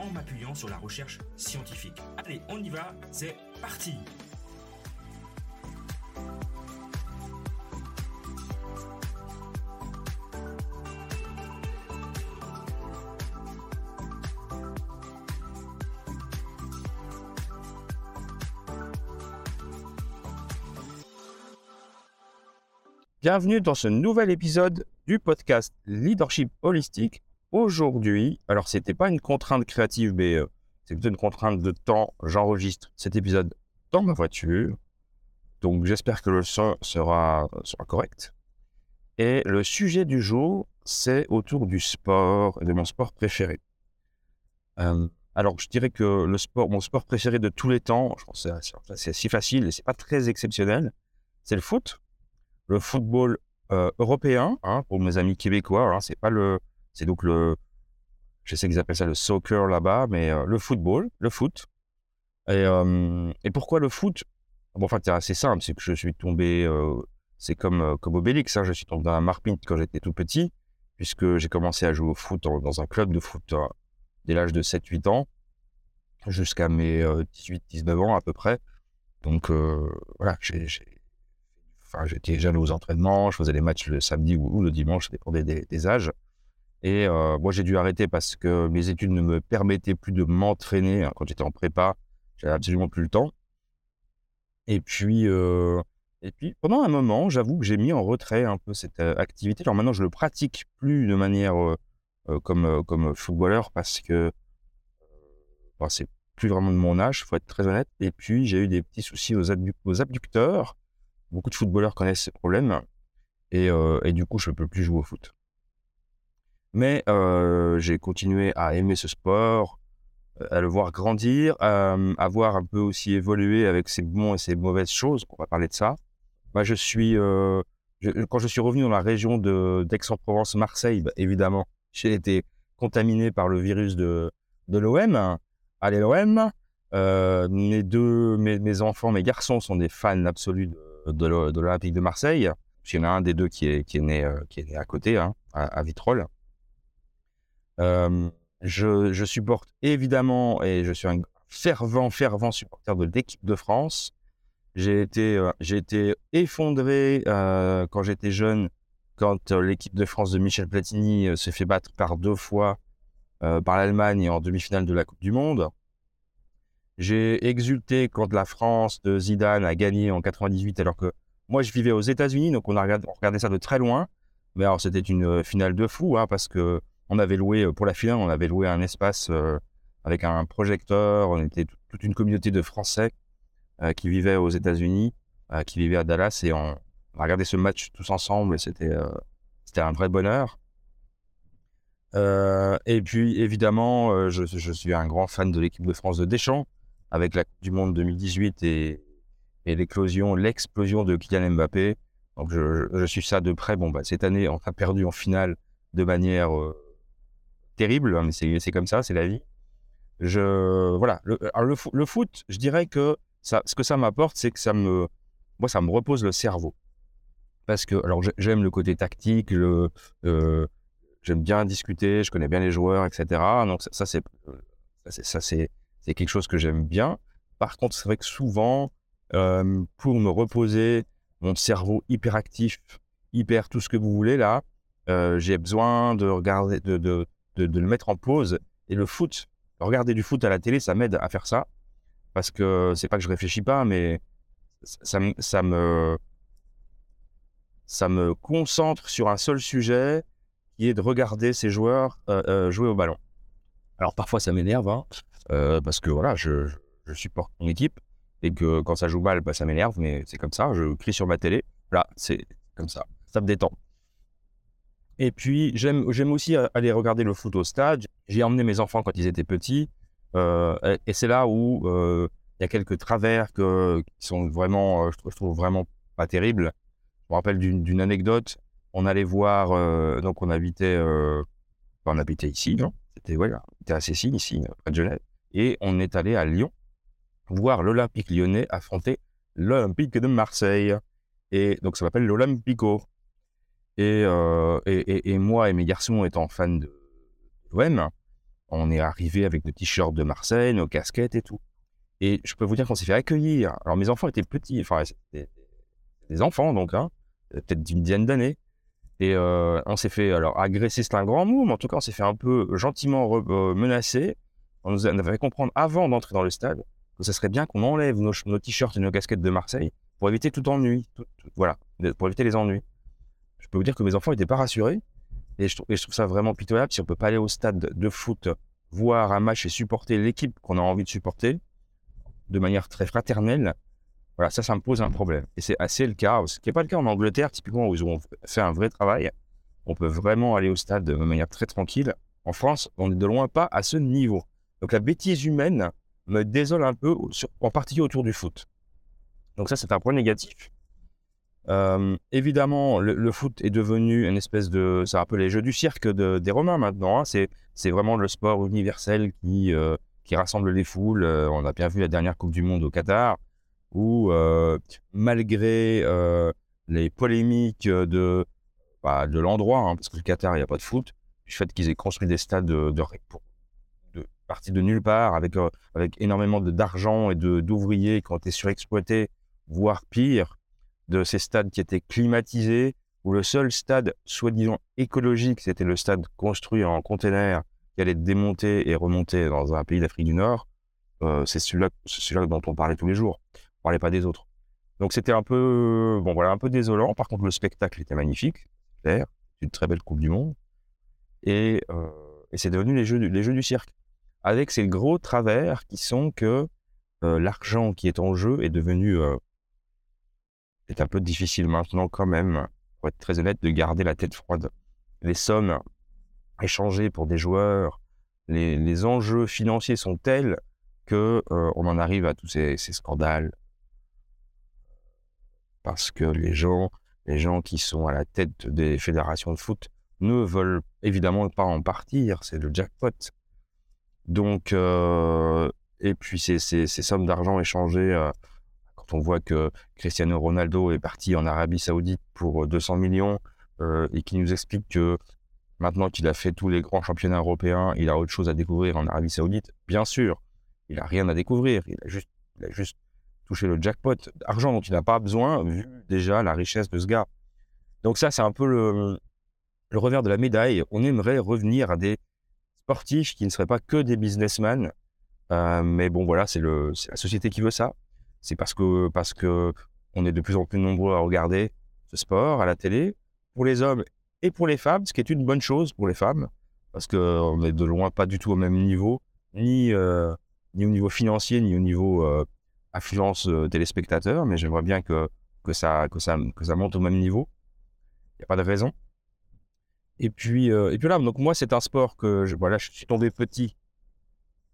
en m'appuyant sur la recherche scientifique. Allez, on y va, c'est parti Bienvenue dans ce nouvel épisode du podcast Leadership Holistique. Aujourd'hui, alors c'était pas une contrainte créative, mais euh, c'est plutôt une contrainte de temps. J'enregistre cet épisode dans ma voiture, donc j'espère que le son sera, correct. Et le sujet du jour, c'est autour du sport de mon sport préféré. Euh, alors, je dirais que le sport, mon sport préféré de tous les temps, je pense que c'est assez facile et c'est pas très exceptionnel, c'est le foot le football euh, européen, hein, pour mes amis québécois. Hein, c'est pas le, c'est donc le, je sais qu'ils appellent ça le soccer là-bas, mais euh, le football, le foot. Et, euh, pourquoi le foot? Enfin, c'est assez simple, c'est que je suis tombé, c'est comme comme Obélix, hein, je suis tombé dans la marpinte quand j'étais tout petit, puisque j'ai commencé à jouer au foot dans un club de foot dès l'âge de 7-8 ans, jusqu'à mes 18-19 ans à peu près. Donc voilà, j'étais jeune aux entraînements, je faisais les matchs le samedi ou, le dimanche, ça dépendait des, âges. Et moi, j'ai dû arrêter parce que mes études ne me permettaient plus de m'entraîner. Hein, quand j'étais en prépa, j'avais absolument plus le temps. Et puis, et puis pendant un moment, j'avoue que j'ai mis en retrait un peu cette activité. Alors maintenant, je le pratique plus de manière comme, comme footballeur parce que bah, c'est plus vraiment de mon âge, faut être très honnête. Et puis, j'ai eu des petits soucis aux, abducteurs Beaucoup de footballeurs connaissent ces problèmes et du coup, je ne peux plus jouer au foot. Mais j'ai continué à aimer ce sport, à le voir grandir, à, voir un peu aussi évoluer avec ses bons et ses mauvaises choses. On va parler de ça. Moi, je suis, quand je suis revenu dans la région d'Aix-en-Provence, Marseille, bah, évidemment, j'ai été contaminé par le virus de, l'OM. Allez l'OM. mes deux, mes, enfants, mes garçons sont des fans absolus de, l'Olympique de Marseille. Il y en a un des deux qui est, né, qui est né à côté, hein, à, Vitrolles. Euh, je, supporte évidemment, et je suis un fervent, fervent supporter de l'équipe de France. J'ai été, euh, j'ai été effondré quand j'étais jeune, quand l'équipe de France de Michel Platini s'est fait battre par deux fois par l'Allemagne en demi-finale de la Coupe du Monde. J'ai exulté quand la France de Zidane a gagné en 98, alors que moi, je vivais aux États-Unis, donc on, a regardé, regardait ça de très loin. Mais alors, c'était une euh, finale de fou, hein, parce que on avait loué, euh, pour la finale, on avait loué un espace euh, avec un projecteur. On était toute une communauté de Français qui vivaient aux États-Unis, qui vivaient à Dallas, et on, a regardé ce match tous ensemble, c'était c'était un vrai bonheur. et puis, évidemment, je, suis un grand fan de l'équipe de France de Deschamps avec la Coupe du Monde 2018 et, et l'explosion de Kylian Mbappé. Donc je, suis ça de près. Bon, bah, cette année, on a perdu en finale de manière euh, terrible, hein, mais c'est comme ça, c'est la vie. Je, voilà, le, foot, je dirais que ça, ce que ça m'apporte, c'est que ça me, moi, ça me repose le cerveau. Parce que, alors, j'aime le côté tactique, le, euh, j'aime bien discuter, je connais bien les joueurs, etc. Donc, ça, c'est, ça, c'est, c'est quelque chose que j'aime bien. Par contre, c'est vrai que souvent, euh, pour me reposer, mon cerveau hyperactif, hyper tout ce que vous voulez là, euh, j'ai besoin de regarder, de, de, de, le mettre en pause. Et le foot, regarder du foot à la télé, ça m'aide à faire ça. Parce que c'est pas que je réfléchis pas, mais ça, ça, me, ça me concentre sur un seul sujet qui est de regarder ces joueurs euh, jouer au ballon. Alors parfois ça m'énerve, hein, euh, parce que voilà, je, je, supporte mon équipe et que quand ça joue mal, bah, ça m'énerve, mais c'est comme ça. Je crie sur ma télé. Voilà, c'est comme ça. Ça me détend. Et puis, j'aime aussi aller regarder le foot au stade. J'ai emmené mes enfants quand ils étaient petits. et, c'est là où il y a quelques travers qui sont vraiment, je trouve, vraiment pas terribles. Je me rappelle d'une anecdote. On allait voir, donc on habitait, on habitait ici, non? C'était voilà, c'était à Cécile, ici, près de Genève. Et on est allé à Lyon voir l'Olympique lyonnais affronter l'Olympique de Marseille. Et donc ça s'appelle l'Olympico. Euh, et, moi et mes garçons étant fans de l'OM, on est arrivé avec nos t-shirts de Marseille, nos casquettes et tout. Et je peux vous dire qu'on s'est fait accueillir. Alors mes enfants étaient petits, enfin des enfants donc, hein, peut-être d'une dizaine d'années. Et euh, on s'est fait, alors agresser c'est un grand mot, mais en tout cas on s'est fait un peu gentiment euh, menacer. On nous avait fait comprendre avant d'entrer dans le stade que ce serait bien qu'on enlève nos t-shirts et nos casquettes de Marseille pour éviter tout ennui. voilà, pour éviter les ennuis. Je peux vous dire que mes enfants n'étaient pas rassurés. Et je, trouve, ça vraiment pitoyable si on peut pas aller au stade de foot, voir un match et supporter l'équipe qu'on a envie de supporter de manière très fraternelle. Voilà, ça, ça me pose un problème. Et c'est assez le cas, ce qui n'est pas le cas en Angleterre, typiquement, où ils ont fait un vrai travail. On peut vraiment aller au stade de manière très tranquille. En France, on n'est de loin pas à ce niveau. Donc la bêtise humaine me désole un peu, en particulier autour du foot. Donc ça, c'est un point négatif. Euh, évidemment, le, foot est devenu une espèce de... C'est un peu les jeux du cirque des Romains maintenant. Hein. C'est vraiment le sport universel qui, euh, rassemble les foules. Euh, on a bien vu la dernière Coupe du Monde au Qatar, où malgré les polémiques de, bah, de l'endroit, hein, parce que le Qatar, il n'y a pas de foot, du fait qu'ils aient construit des stades de, de, partis de nulle part, avec, avec énormément d'argent et d'ouvriers qui ont été surexploités voire pire, de ces stades qui étaient climatisés, où le seul stade soi-disant écologique, c'était le stade construit en container qui allait démonter et remonter dans un pays d'Afrique du Nord, euh, c'est celui-là dont on parlait tous les jours. On parlait pas des autres. Donc c'était un peu, bon voilà, un peu désolant. Par contre, le spectacle était magnifique, clair, une très belle Coupe du Monde, et, euh, c'est devenu les jeux, du, les jeux du cirque, avec ces gros travers qui sont que euh, l'argent qui est en jeu est devenu c'est un peu difficile maintenant quand même, pour être très honnête, de garder la tête froide. Les sommes échangées pour des joueurs, les, enjeux financiers sont tels que euh, on en arrive à tous ces, scandales parce que les gens, les gens qui sont à la tête des fédérations de foot ne veulent évidemment pas en partir, c'est le jackpot. Donc, euh, et puis ces, ces, sommes d'argent échangées euh, on voit que Cristiano Ronaldo est parti en Arabie Saoudite pour 200 euh, millions euh, et qui nous explique que maintenant qu'il a fait tous les grands championnats européens, il a autre chose à découvrir en Arabie Saoudite, bien sûr, il n'a rien à découvrir. Il a juste, touché le jackpot. Argent dont il n'a pas besoin, vu déjà la richesse de ce gars. Donc ça, c'est un peu le, le revers de la médaille. On aimerait revenir à des sportifs qui ne seraient pas que des businessmen. Euh, mais bon, voilà, c'est la société qui veut ça c'est parce que, parce que on est de plus en plus nombreux à regarder ce sport à la télé, pour les hommes et pour les femmes, ce qui est une bonne chose pour les femmes, parce qu'on n'est de loin pas du tout au même niveau, ni, euh, ni au niveau financier, ni au niveau euh, affluence euh, téléspectateurs, mais j'aimerais bien que, que, ça, que, ça, que ça monte au même niveau. Il n'y a pas de raison. Et puis, et puis là, donc moi, c'est un sport que voilà, je suis tombé petit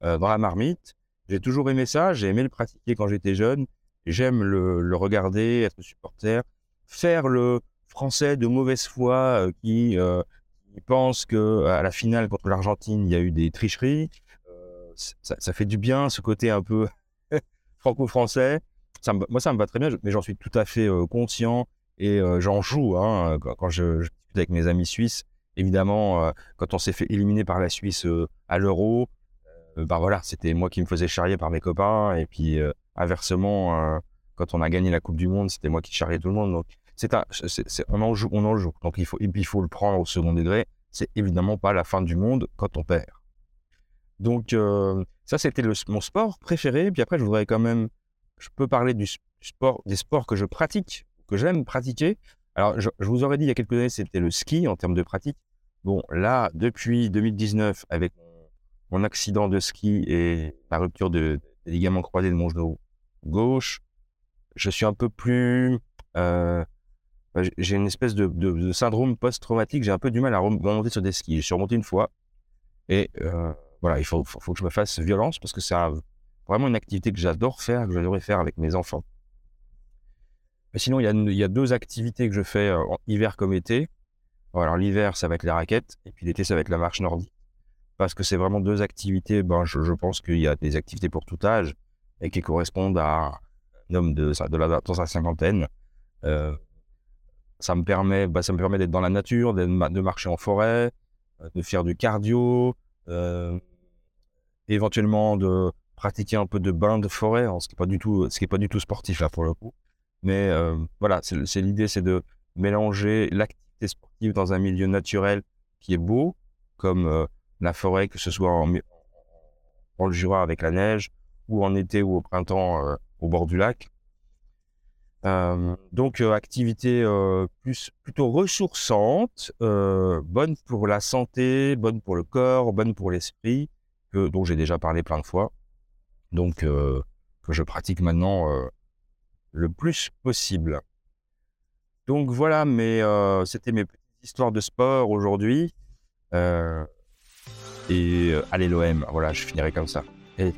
dans la marmite. J'ai toujours aimé ça, j'ai aimé le pratiquer quand j'étais jeune. J'aime le, regarder, être supporter, faire le français de mauvaise foi euh, qui, euh, qui, pense que à la finale contre l'Argentine, il y a eu des tricheries. Euh, ça, fait du bien, ce côté un peu franco-français. moi, ça me va très bien, mais j'en suis tout à fait conscient et j'en joue hein, quand, je, discute avec mes amis suisses. Évidemment, quand on s'est fait éliminer par la Suisse à l'Euro, bah voilà, c'était moi qui me faisais charrier par mes copains. Et puis, euh, inversement, euh, quand on a gagné la Coupe du Monde, c'était moi qui charriais tout le monde. Donc, c'est un, on en joue, on en joue. Donc, il faut, il faut le prendre au second degré. C'est évidemment pas la fin du monde quand on perd. Donc, euh, ça, c'était mon sport préféré. Puis après, je voudrais quand même, je peux parler du sport, des sports que je pratique, que j'aime pratiquer. Alors, je, je, vous aurais dit il y a quelques années, c'était le ski en termes de pratique. Bon, là, depuis 2019, avec mon accident de ski et la rupture de, des ligaments croisés de mon genou gauche, je suis un peu plus... Euh, bah, j'ai une espèce de, syndrome post-traumatique, j'ai un peu du mal à remonter sur des skis. Je suis remonté une fois et euh, voilà, il faut, que je me fasse violence parce que c'est vraiment une activité que j'adore faire, que j'adorais faire avec mes enfants. Sinon, il y, a, y a deux activités que je fais en hiver comme été. Alors l'hiver, ça va être les raquettes, et puis l'été, ça va être la marche nordique. Parce que c'est vraiment deux activités, ben, je, pense qu'il y a des activités pour tout âge, et qui correspondent à un homme de, de la, dans sa cinquantaine. Euh, ça me permet, bah, ça me permet d'être dans la nature, de, marcher en forêt, euh, de faire du cardio, euh, éventuellement de pratiquer un peu de bain de forêt, ce qui n'est pas du tout, ce qui est pas du tout sportif là pour le coup. Mais voilà, c'est l'idée, c'est de mélanger l'activité sportive dans un milieu naturel qui est beau, comme la forêt, que ce soit en, le Jura avec la neige, ou en été ou au printemps euh, au bord du lac. Euh, donc euh, activité plutôt ressourçante, bonne pour la santé, bonne pour le corps, bonne pour l'esprit, dont j'ai déjà parlé plein de fois. Donc que je pratique maintenant le plus possible. Donc voilà, mais c'était mes petites histoires de sport aujourd'hui. Et allez l'OM, voilà, je finirai comme ça. Et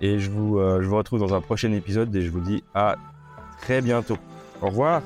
et je vous, euh, je vous retrouve dans un prochain épisode et je vous dis à très bientôt. Au revoir